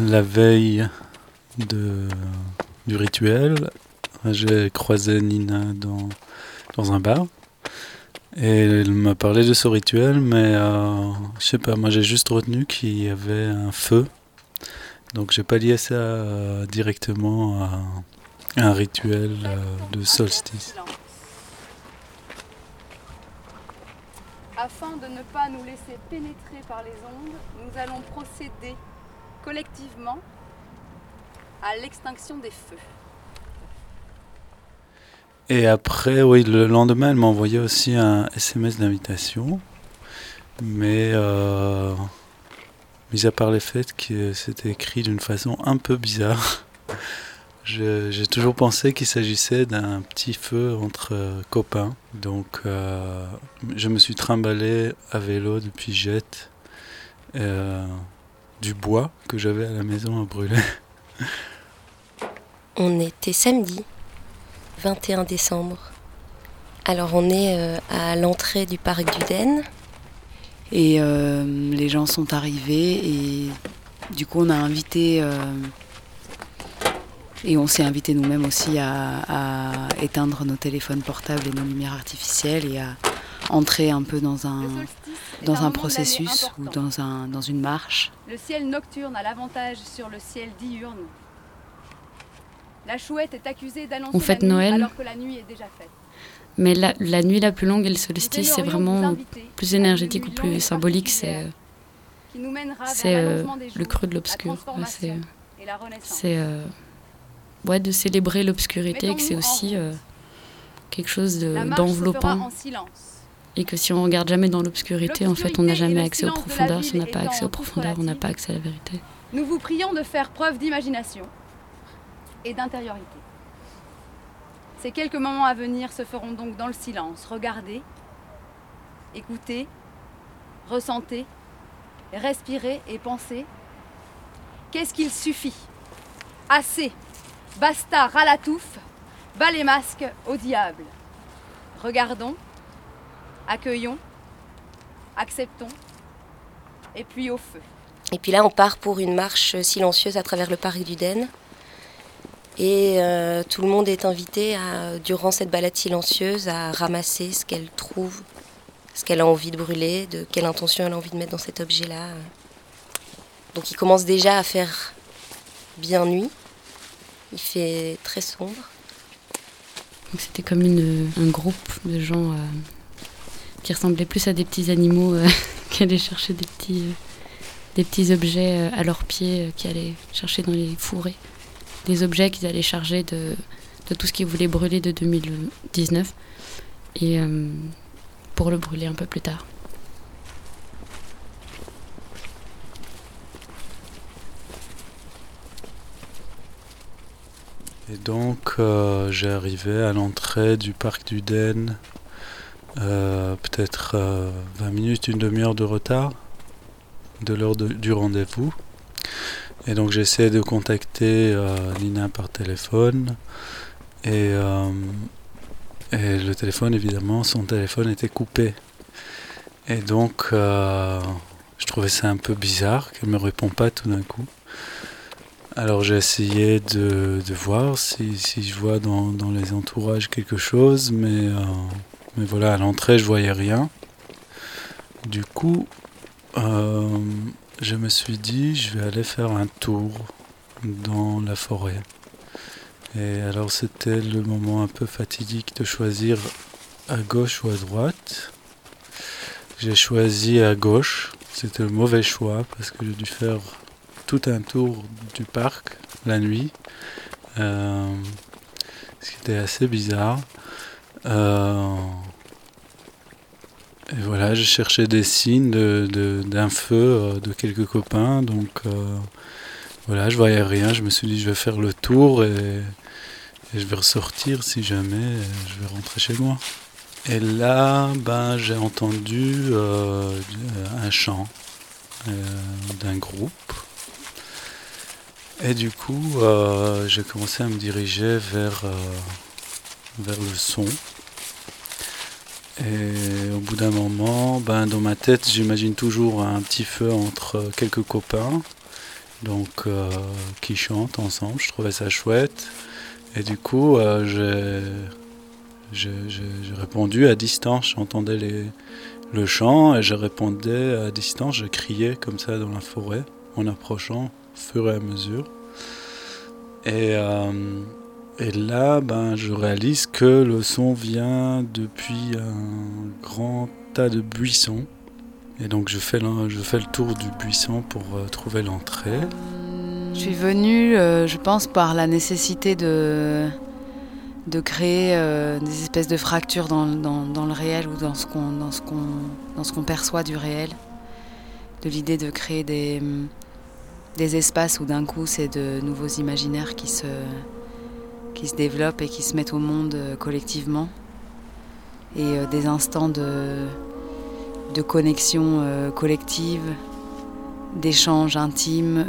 la veille du rituel, j'ai croisé Nina dans, dans un bar. Et elle m'a parlé de ce rituel, mais euh, je sais pas, moi j'ai juste retenu qu'il y avait un feu. Donc j'ai pas lié ça euh, directement à un rituel euh, de solstice. Afin de ne pas nous laisser pénétrer par les ondes, nous allons procéder collectivement à l'extinction des feux. Et après, oui, le lendemain, elle m'a envoyé aussi un SMS d'invitation. Mais, euh, mis à part le fait que c'était écrit d'une façon un peu bizarre, j'ai toujours pensé qu'il s'agissait d'un petit feu entre euh, copains. Donc, euh, je me suis trimballé à vélo depuis Jette euh, du bois que j'avais à la maison à brûler. On était samedi. 21 décembre. Alors on est euh, à l'entrée du parc du Den. Et euh, les gens sont arrivés et du coup on a invité euh, et on s'est invité nous-mêmes aussi à, à, éteindre nos téléphones portables et nos lumières artificielles et à entrer un peu dans un, dans un processus ou dans, un, dans une marche. Le ciel nocturne a l'avantage sur le ciel diurne. La chouette est accusée d'annoncer On fête Noël. alors que la nuit est déjà faite. Mais la, la nuit la plus longue et le solstice, c'est vraiment plus énergétique ou plus symbolique. C'est euh, le creux de l'obscur. C'est c'est euh, ouais, de célébrer l'obscurité et que c'est aussi euh, quelque chose d'enveloppant. Et que si on regarde jamais dans l'obscurité, en fait, on n'a jamais accès aux profondeurs. Si on n'a pas accès aux profondeurs, on n'a pas accès à la vérité. Nous vous prions de faire preuve d'imagination et d'intériorité. Ces quelques moments à venir se feront donc dans le silence. Regardez, écoutez, ressentez, respirez et pensez. Qu'est-ce qu'il suffit? Assez Basta, ras la touffe Bas les masques au diable Regardons, accueillons, acceptons, et puis au feu. Et puis là, on part pour une marche silencieuse à travers le parc du Den. Et euh, tout le monde est invité, à, durant cette balade silencieuse, à ramasser ce qu'elle trouve, ce qu'elle a envie de brûler, de quelle intention elle a envie de mettre dans cet objet-là. Donc il commence déjà à faire bien nuit. Il fait très sombre. C'était comme une, un groupe de gens euh, qui ressemblaient plus à des petits animaux euh, qui allaient chercher des petits, euh, objets euh, à leurs pieds, qui allaient chercher dans les fourrés. Des objets qu'ils allaient charger de, tout ce qu'ils voulaient brûler de 2019 et pour le brûler un peu plus tard. Et donc, j'ai arrivé à l'entrée du parc du Den, euh, peut-être euh, 20 minutes, une demi-heure de retard de l'heure du rendez-vous. Et donc, j'ai essayé de contacter euh, Nina par téléphone. Et, euh, le téléphone, évidemment, son téléphone était coupé. Et donc, euh, je trouvais ça un peu bizarre qu'elle me répond pas tout d'un coup. Alors j'ai essayé de, voir si, je vois dans, dans les entourages quelque chose, mais, euh, mais voilà, à l'entrée je voyais rien. Du coup, euh, je me suis dit, je vais aller faire un tour dans la forêt. Et alors c'était le moment un peu fatidique de choisir à gauche ou à droite. J'ai choisi à gauche. C'était le mauvais choix parce que j'ai dû faire tout un tour du parc la nuit. Euh, ce qui était assez bizarre. Euh, et voilà, j'ai cherché des signes de- de- d'un feu euh, de quelques copains. Donc euh, voilà, je voyais rien. Je me suis dit, je vais faire le tour et, je vais ressortir si jamais euh, je vais rentrer chez moi. Et là, ben, j'ai entendu un chant d'un groupe. Et du coup, j'ai commencé à me diriger vers, vers le son. Et bout d'un moment, ben, dans ma tête, j'imagine toujours un petit feu entre quelques copains. donc qui chantent ensemble. Je trouvais ça chouette. Et du coup, j'ai répondu à distance. J'entendais le chant et je répondais à distance. Je criais comme ça dans la forêt en approchant au fur et à mesure. Et, et là, ben, je réalise que le son vient depuis un grand tas de buissons. Et donc je fais le, je fais le tour du buisson pour euh, trouver l'entrée. Je suis venue, euh, je pense, par la nécessité de, de créer euh, des espèces de fractures dans, dans, le réel ou dans ce qu'on qu'on qu'on perçoit du réel. De l'idée de créer des, des espaces où d'un coup c'est de nouveaux imaginaires qui se, qui se développent et qui se mettent au monde euh, collectivement. Et euh, des instants de, de connexion euh, collective, d'échange intime,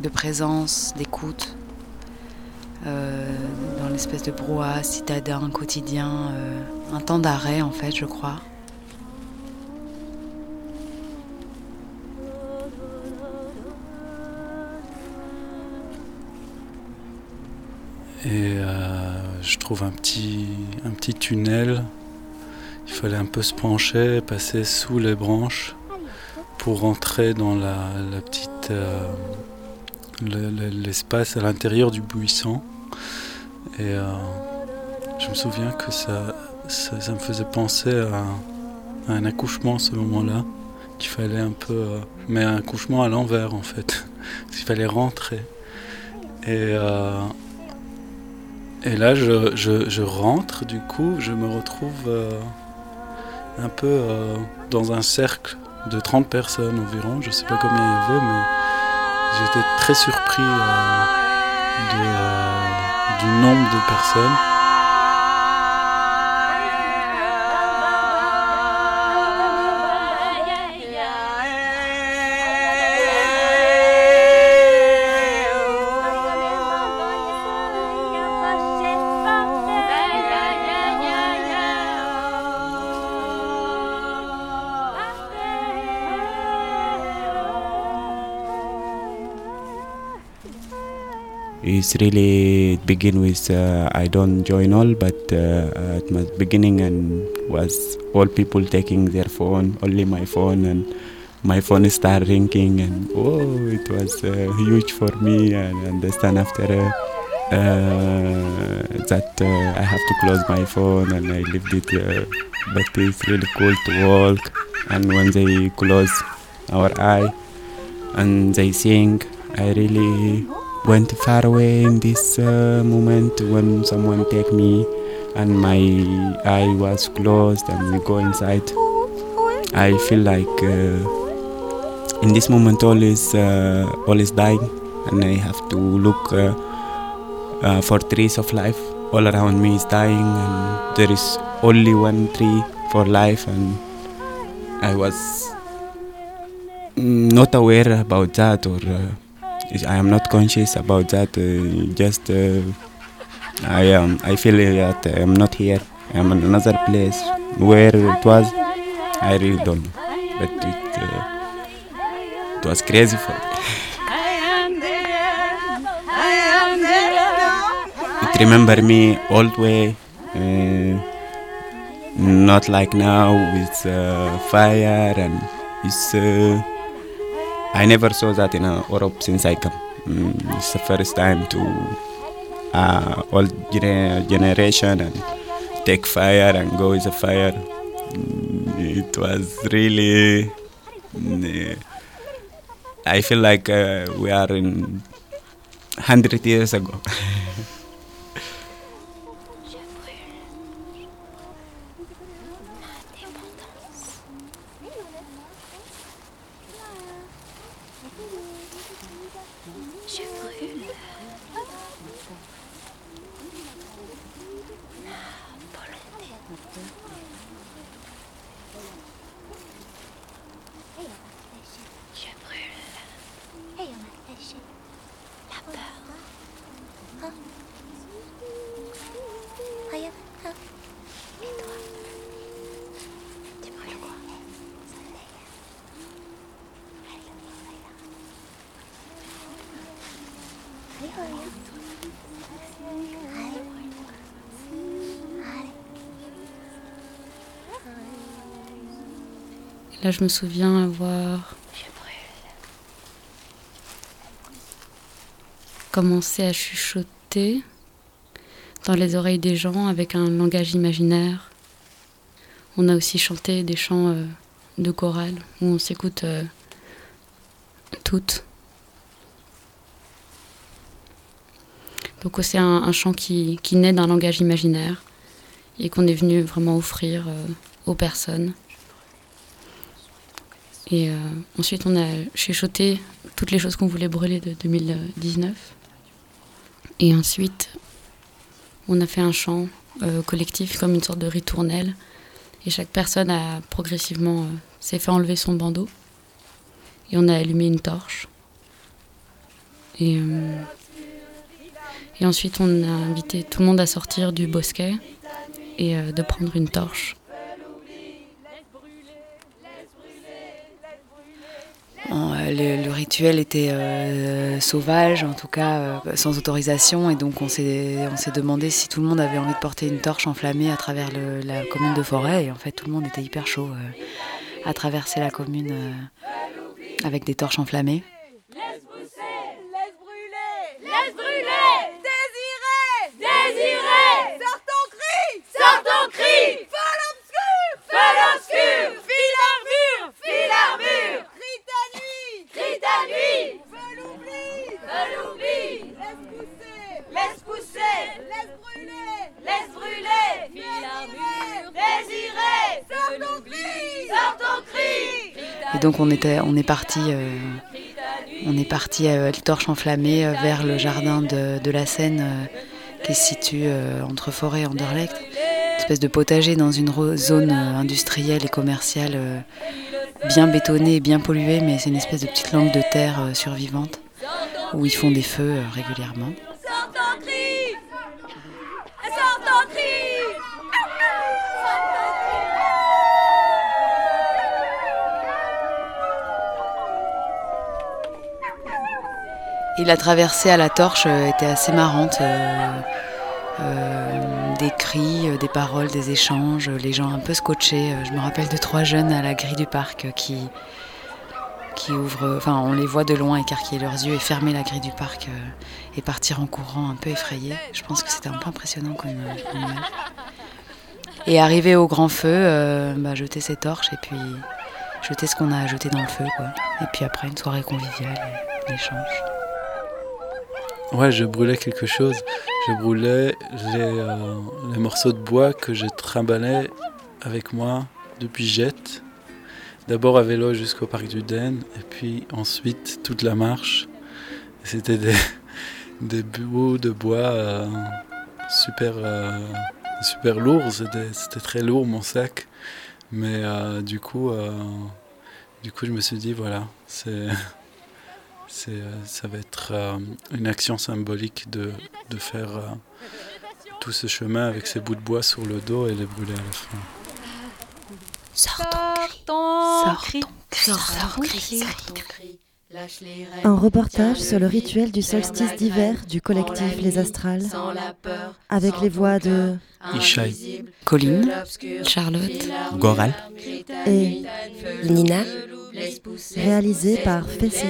de présence, d'écoute, dans l'espèce de brouhaha citadin, quotidien, un temps d'arrêt en fait, je crois. Et euh, je trouve un petit, un petit tunnel. Il fallait un peu se pencher, passer sous les branches pour rentrer dans la, petite euh, l'espace à l'intérieur du buisson. Et euh, je me souviens que ça, ça, me faisait penser à, un accouchement à ce moment-là, qu'il fallait un peu, mais un accouchement à l'envers en fait, qu'il fallait rentrer. Et et là, je, rentre, du coup, je me retrouve euh, un peu euh, dans un cercle de 30 personnes environ. Je ne sais pas combien il y avait, mais j'étais très surpris euh, du nombre de personnes. It's really begin with uh, I don't join all, but uh, at my beginning and was all people taking their phone, only my phone, and my phone started ringing, and oh, it was uh, huge for me. And understand after uh, uh, that uh, I have to close my phone, and I left it. but it's really cool to walk, and when they close our eye and they sing, I really went far away in this uh, moment when someone take me and my eye was closed and we go inside. I feel like uh, in this moment all is uh, all is dying and i have to look uh, uh, for trees of life. All around me is dying and there is only one tree for life and i was not aware about that or uh, I am not conscious about that. Uh, just uh, I am. I feel that I am not here. I am in another place. Where it was, I really don't know. But it, uh, it was crazy for me. it remember me old way. Uh, not like now with uh, fire and it's uh, I never saw that in uh, Europe since I come. Mm, it's the first time to uh, old gener- generation and take fire and go with the fire. Mm, it was really. Mm, I feel like uh, we are in hundred years ago. 같아. Là, je me souviens avoir commencé à chuchoter dans les oreilles des gens avec un langage imaginaire. On a aussi chanté des chants euh, de chorale où on s'écoute euh, toutes. Donc c'est un, chant qui, naît d'un langage imaginaire et qu'on est venu vraiment offrir euh, aux personnes. Et ensuite on a chuchoté toutes les choses qu'on voulait brûler de 2019. Et ensuite on a fait un chant euh, collectif comme une sorte de ritournelle. Et chaque personne a progressivement euh, s'est fait enlever son bandeau. Et on a allumé une torche. Euh, et ensuite on a invité tout le monde à sortir du bosquet et de prendre une torche Euh, le, rituel était euh, sauvage, en tout cas euh, sans autorisation, et donc on s'est demandé si tout le monde avait envie de porter une torche enflammée à travers la commune de Forêt, et en fait tout le monde était hyper chaud à traverser la commune avec des torches enflammées. Donc on, était, on est parti, euh, on est parti à euh, euh, vers le jardin de, la Seine qui se situe entre Forêt et Anderlecht. Une espèce de potager dans une zone industrielle et commerciale bien bétonnée et bien polluée, mais c'est une espèce de petite langue de terre survivante où ils font des feux régulièrement. La traversée à la torche euh, était assez marrante. Euh, euh, des cris, des paroles, des échanges, les gens un peu scotchés. Je me rappelle de trois jeunes à la grille du parc qui, ouvrent, enfin on les voit de loin écarquiller leurs yeux et fermer la grille du parc et partir en courant un peu effrayés. Je pense que c'était un peu impressionnant comme, image. Et arriver au grand feu, bah, jeter ses torches et puis jeter ce qu'on a jeté dans le feu. Et puis après une soirée conviviale, l'échange. Ouais, je brûlais quelque chose. Je brûlais euh, les, morceaux de bois que je trimballais avec moi depuis Jette. D'abord à vélo jusqu'au parc du Den, et puis ensuite toute la marche. C'était des, des bouts de bois euh, super, euh, super lourds. C'était très lourd mon sac. Mais du coup, du coup, je me suis dit, voilà, c'est. Euh, ça va être euh, une action symbolique de, de faire euh, tout ce chemin avec ces bouts de bois sur le dos et les brûler à la fin. Un reportage sur le rituel du solstice d'hiver du collectif Les Astrales, avec les voix de Ishaï, Colline, Charlotte, Goral et Nina, réalisé par Fessi.